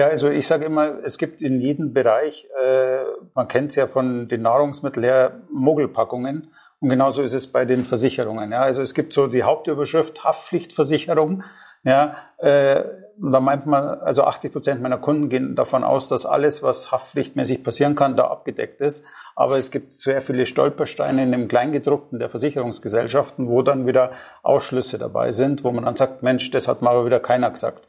Ja, also ich sage immer, es gibt in jedem Bereich, äh, man kennt es ja von den Nahrungsmitteln her, Mogelpackungen. Und genauso ist es bei den Versicherungen. Ja, also es gibt so die Hauptüberschrift Haftpflichtversicherung. Ja, äh, da meint man, also 80 Prozent meiner Kunden gehen davon aus, dass alles, was haftpflichtmäßig passieren kann, da abgedeckt ist. Aber es gibt sehr viele Stolpersteine in dem Kleingedruckten der Versicherungsgesellschaften, wo dann wieder Ausschlüsse dabei sind, wo man dann sagt, Mensch, das hat mal wieder keiner gesagt.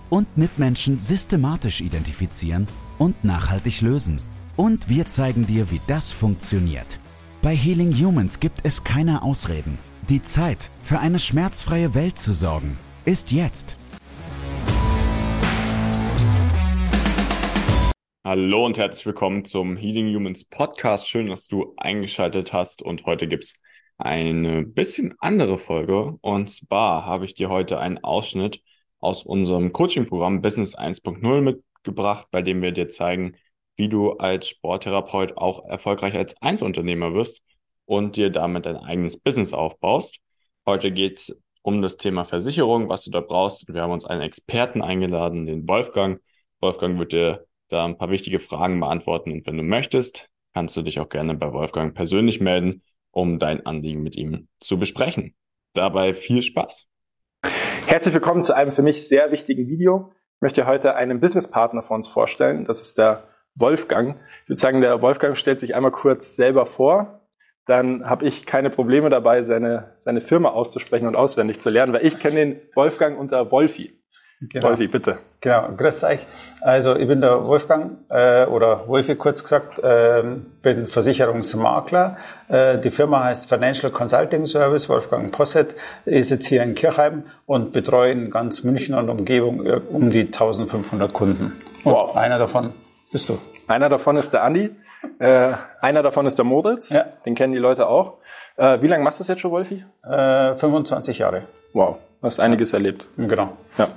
und Mitmenschen systematisch identifizieren und nachhaltig lösen. Und wir zeigen dir, wie das funktioniert. Bei Healing Humans gibt es keine Ausreden. Die Zeit, für eine schmerzfreie Welt zu sorgen, ist jetzt. Hallo und herzlich willkommen zum Healing Humans Podcast. Schön, dass du eingeschaltet hast und heute gibt es eine bisschen andere Folge. Und zwar habe ich dir heute einen Ausschnitt aus unserem Coaching-Programm Business 1.0 mitgebracht, bei dem wir dir zeigen, wie du als Sporttherapeut auch erfolgreich als Einzelunternehmer wirst und dir damit dein eigenes Business aufbaust. Heute geht es um das Thema Versicherung, was du da brauchst. Wir haben uns einen Experten eingeladen, den Wolfgang. Wolfgang wird dir da ein paar wichtige Fragen beantworten und wenn du möchtest, kannst du dich auch gerne bei Wolfgang persönlich melden, um dein Anliegen mit ihm zu besprechen. Dabei viel Spaß. Herzlich willkommen zu einem für mich sehr wichtigen Video. Ich möchte heute einen Businesspartner von uns vorstellen. Das ist der Wolfgang. Ich würde sagen, der Wolfgang stellt sich einmal kurz selber vor. Dann habe ich keine Probleme dabei, seine, seine Firma auszusprechen und auswendig zu lernen, weil ich kenne den Wolfgang unter Wolfi. Genau. Wolfi, bitte. Genau, grüß euch. Also ich bin der Wolfgang äh, oder Wolfi kurz gesagt, äh, bin Versicherungsmakler. Äh, die Firma heißt Financial Consulting Service, Wolfgang Posset, ist jetzt hier in Kirchheim und betreue in ganz München und Umgebung äh, um die 1500 Kunden. Und wow. einer davon bist du. Einer davon ist der Andi, äh, einer davon ist der Moritz, ja. den kennen die Leute auch. Äh, wie lange machst du das jetzt schon, Wolfi? Äh, 25 Jahre. Wow, du hast einiges erlebt. Genau. Ja.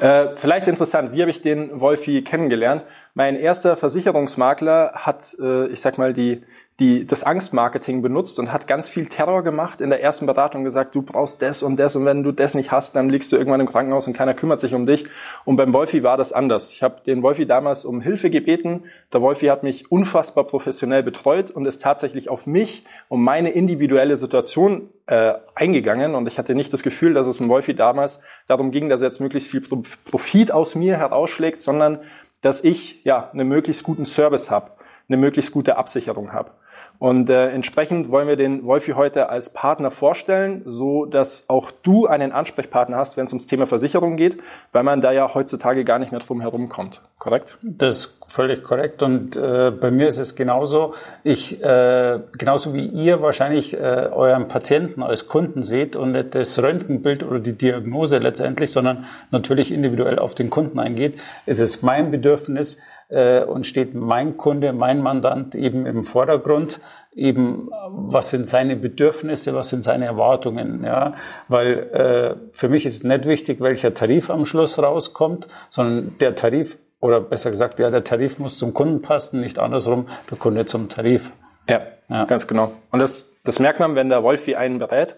Äh, vielleicht interessant, wie habe ich den Wolfi kennengelernt? Mein erster Versicherungsmakler hat, äh, ich sag mal, die die das Angstmarketing benutzt und hat ganz viel Terror gemacht in der ersten Beratung gesagt, du brauchst das und das und wenn du das nicht hast, dann liegst du irgendwann im Krankenhaus und keiner kümmert sich um dich. Und beim Wolfi war das anders. Ich habe den Wolfi damals um Hilfe gebeten. Der Wolfi hat mich unfassbar professionell betreut und ist tatsächlich auf mich und meine individuelle Situation äh, eingegangen. Und ich hatte nicht das Gefühl, dass es dem Wolfi damals darum ging, dass er jetzt möglichst viel Profit aus mir herausschlägt, sondern dass ich ja einen möglichst guten Service habe, eine möglichst gute Absicherung habe. Und äh, entsprechend wollen wir den Wolfi heute als Partner vorstellen, so dass auch du einen Ansprechpartner hast, wenn es ums Thema Versicherung geht, weil man da ja heutzutage gar nicht mehr drum herum kommt. Korrekt? Das ist völlig korrekt. Und äh, bei mir ist es genauso. Ich äh, genauso wie ihr wahrscheinlich äh, euren Patienten als Kunden seht und nicht das Röntgenbild oder die Diagnose letztendlich, sondern natürlich individuell auf den Kunden eingeht, ist es mein Bedürfnis, äh, und steht mein Kunde, mein Mandant eben im Vordergrund. Eben, was sind seine Bedürfnisse, was sind seine Erwartungen, ja, weil äh, für mich ist nicht wichtig, welcher Tarif am Schluss rauskommt, sondern der Tarif oder besser gesagt, ja, der Tarif muss zum Kunden passen, nicht andersrum, der Kunde zum Tarif. Ja, ja. ganz genau. Und das, das merkt man, wenn der Wolfi einen berät.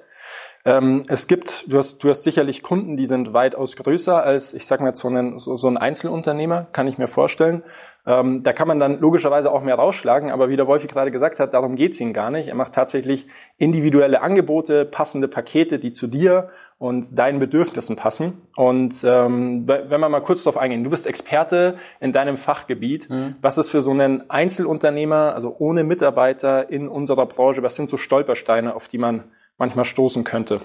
Ähm, es gibt, du hast, du hast sicherlich Kunden, die sind weitaus größer als, ich sag mal, so ein, so, so ein Einzelunternehmer, kann ich mir vorstellen. Ähm, da kann man dann logischerweise auch mehr rausschlagen, aber wie der Wolfi gerade gesagt hat, darum geht's ihm gar nicht. Er macht tatsächlich individuelle Angebote, passende Pakete, die zu dir und deinen Bedürfnissen passen. Und ähm, wenn wir mal kurz darauf eingehen, du bist Experte in deinem Fachgebiet. Mhm. Was ist für so einen Einzelunternehmer, also ohne Mitarbeiter in unserer Branche, was sind so Stolpersteine, auf die man manchmal stoßen könnte?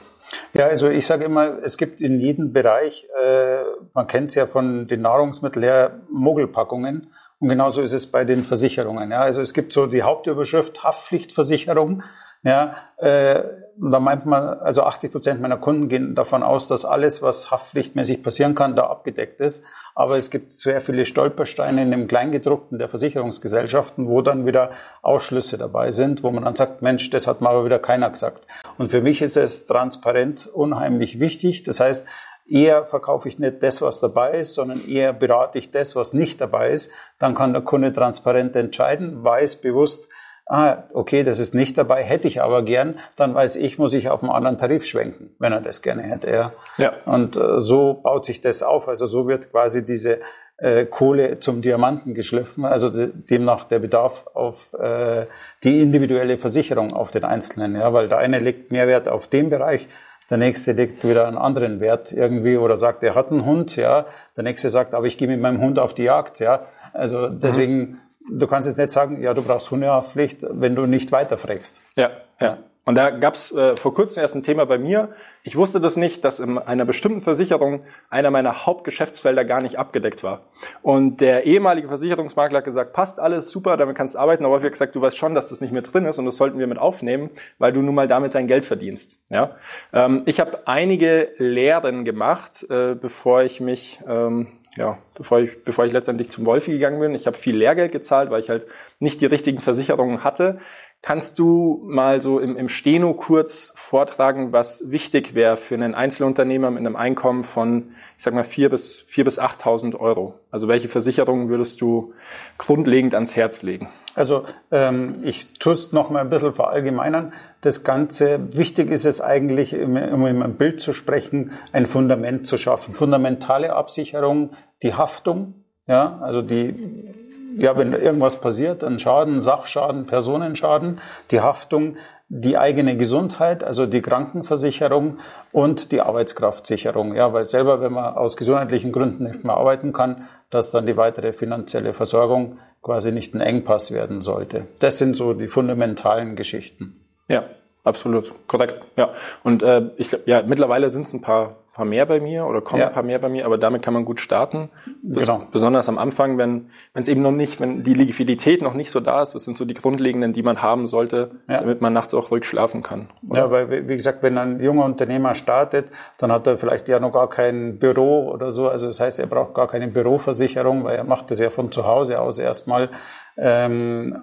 Ja, also ich sage immer, es gibt in jedem Bereich, äh, man kennt es ja von den Nahrungsmitteln her, Mogelpackungen. Und genauso ist es bei den Versicherungen. Ja, also es gibt so die Hauptüberschrift Haftpflichtversicherung. Ja, äh, da meint man, also 80 Prozent meiner Kunden gehen davon aus, dass alles, was haftpflichtmäßig passieren kann, da abgedeckt ist. Aber es gibt sehr viele Stolpersteine in dem Kleingedruckten der Versicherungsgesellschaften, wo dann wieder Ausschlüsse dabei sind, wo man dann sagt, Mensch, das hat mal aber wieder keiner gesagt. Und für mich ist es transparent unheimlich wichtig. Das heißt, Eher verkaufe ich nicht das, was dabei ist, sondern eher berate ich das, was nicht dabei ist. Dann kann der Kunde transparent entscheiden, weiß bewusst, ah, okay, das ist nicht dabei, hätte ich aber gern, dann weiß ich, muss ich auf einen anderen Tarif schwenken, wenn er das gerne hätte. Ja. ja. Und äh, so baut sich das auf. Also so wird quasi diese äh, Kohle zum Diamanten geschliffen, also de demnach der Bedarf auf äh, die individuelle Versicherung auf den Einzelnen, ja, weil der eine legt Mehrwert auf den Bereich, der nächste legt wieder einen anderen Wert irgendwie oder sagt, er hat einen Hund, ja. Der nächste sagt, aber ich gehe mit meinem Hund auf die Jagd, ja. Also deswegen, mhm. Du kannst jetzt nicht sagen, ja, du brauchst Hundehaftpflicht, wenn du nicht weiterfragst. Ja, ja. Und da gab es äh, vor kurzem erst ein Thema bei mir. Ich wusste das nicht, dass in einer bestimmten Versicherung einer meiner Hauptgeschäftsfelder gar nicht abgedeckt war. Und der ehemalige Versicherungsmakler hat gesagt, passt alles, super, damit kannst du arbeiten. Aber ich habe gesagt, du weißt schon, dass das nicht mehr drin ist und das sollten wir mit aufnehmen, weil du nun mal damit dein Geld verdienst. Ja? Ähm, ich habe einige Lehren gemacht, äh, bevor ich mich... Ähm, ja, bevor ich, bevor ich letztendlich zum Wolfi gegangen bin. Ich habe viel Lehrgeld gezahlt, weil ich halt nicht die richtigen Versicherungen hatte. Kannst du mal so im, im Steno kurz vortragen, was wichtig wäre für einen Einzelunternehmer mit einem Einkommen von, ich sag mal, vier bis, vier bis 8.000 Euro? Also welche Versicherungen würdest du grundlegend ans Herz legen? Also ähm, ich tue es noch mal ein bisschen verallgemeinern. Das Ganze, wichtig ist es eigentlich, um einem Bild zu sprechen, ein Fundament zu schaffen. Fundamentale Absicherung, die Haftung, ja, also die ja, wenn irgendwas passiert, ein Schaden, Sachschaden, Personenschaden, die Haftung, die eigene Gesundheit, also die Krankenversicherung und die Arbeitskraftsicherung. Ja, weil selber, wenn man aus gesundheitlichen Gründen nicht mehr arbeiten kann, dass dann die weitere finanzielle Versorgung quasi nicht ein Engpass werden sollte. Das sind so die fundamentalen Geschichten. Ja, absolut, korrekt. Ja, und äh, ich glaube, ja, mittlerweile sind es ein paar paar mehr bei mir oder kommen ja. ein paar mehr bei mir, aber damit kann man gut starten. genau. Besonders am Anfang, wenn wenn es eben noch nicht, wenn die Liquidität noch nicht so da ist, das sind so die grundlegenden, die man haben sollte, ja. damit man nachts auch ruhig schlafen kann. Oder? Ja, weil wie gesagt, wenn ein junger Unternehmer startet, dann hat er vielleicht ja noch gar kein Büro oder so. Also das heißt, er braucht gar keine Büroversicherung, weil er macht das ja von zu Hause aus erstmal. Ähm,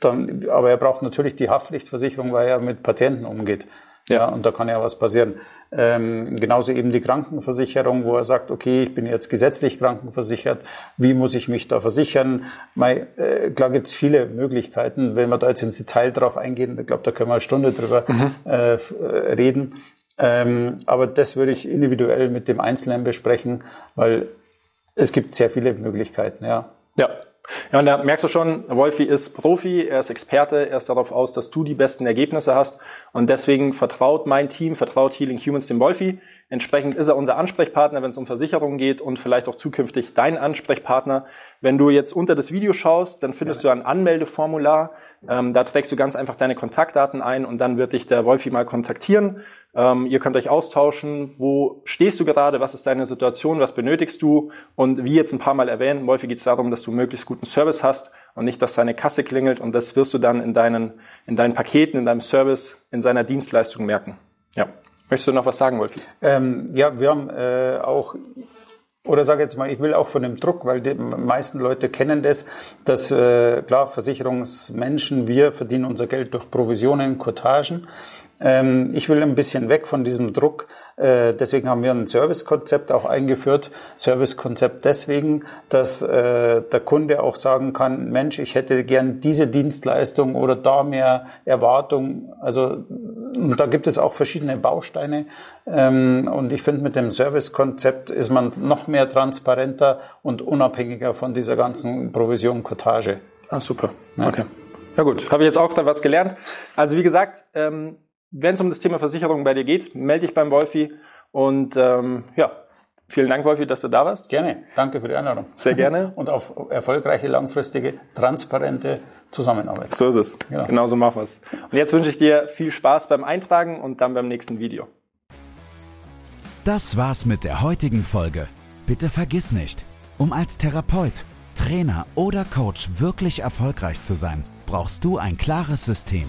dann, aber er braucht natürlich die Haftpflichtversicherung, weil er mit Patienten umgeht. Ja, und da kann ja was passieren. Ähm, genauso eben die Krankenversicherung, wo er sagt, okay, ich bin jetzt gesetzlich krankenversichert, wie muss ich mich da versichern? Mei, äh, klar gibt's viele Möglichkeiten. Wenn wir da jetzt ins Detail drauf eingehen, ich glaube, da können wir eine Stunde drüber mhm. äh, äh, reden. Ähm, aber das würde ich individuell mit dem Einzelnen besprechen, weil es gibt sehr viele Möglichkeiten, ja. Ja, ja, und da merkst du schon, Wolfi ist Profi, er ist Experte, er ist darauf aus, dass du die besten Ergebnisse hast. Und deswegen vertraut mein Team, vertraut Healing Humans dem Wolfi. Entsprechend ist er unser Ansprechpartner, wenn es um Versicherungen geht und vielleicht auch zukünftig dein Ansprechpartner. Wenn du jetzt unter das Video schaust, dann findest ja. du ein Anmeldeformular. Ähm, da trägst du ganz einfach deine Kontaktdaten ein und dann wird dich der Wolfi mal kontaktieren. Ähm, ihr könnt euch austauschen. Wo stehst du gerade? Was ist deine Situation? Was benötigst du? Und wie jetzt ein paar Mal erwähnt, Wolfi geht es darum, dass du möglichst guten Service hast und nicht, dass seine Kasse klingelt. Und das wirst du dann in deinen, in deinen Paketen, in deinem Service, in seiner Dienstleistung merken. Ja. Möchtest du noch was sagen, Wolfi? Ähm, ja, wir haben äh, auch oder sage jetzt mal, ich will auch von dem Druck, weil die meisten Leute kennen das, dass äh, klar Versicherungsmenschen, wir verdienen unser Geld durch Provisionen, Cottagen. Ähm, ich will ein bisschen weg von diesem Druck. Äh, deswegen haben wir ein Servicekonzept auch eingeführt. Servicekonzept deswegen, dass äh, der Kunde auch sagen kann, Mensch, ich hätte gern diese Dienstleistung oder da mehr Erwartung. Also da gibt es auch verschiedene Bausteine. Ähm, und ich finde, mit dem Servicekonzept ist man noch mehr transparenter und unabhängiger von dieser ganzen Provision Cottage. Ah, super. Ja. Okay. Ja gut, habe ich jetzt auch da was gelernt. Also wie gesagt, ähm, wenn es um das Thema Versicherung bei dir geht, melde dich beim Wolfi. Und ähm, ja, vielen Dank, Wolfi, dass du da warst. Gerne. Danke für die Einladung. Sehr gerne. Und auf erfolgreiche, langfristige, transparente Zusammenarbeit. So ist es. Genau, genau so machen wir es. Und jetzt wünsche ich dir viel Spaß beim Eintragen und dann beim nächsten Video. Das war's mit der heutigen Folge. Bitte vergiss nicht, um als Therapeut, Trainer oder Coach wirklich erfolgreich zu sein, brauchst du ein klares System.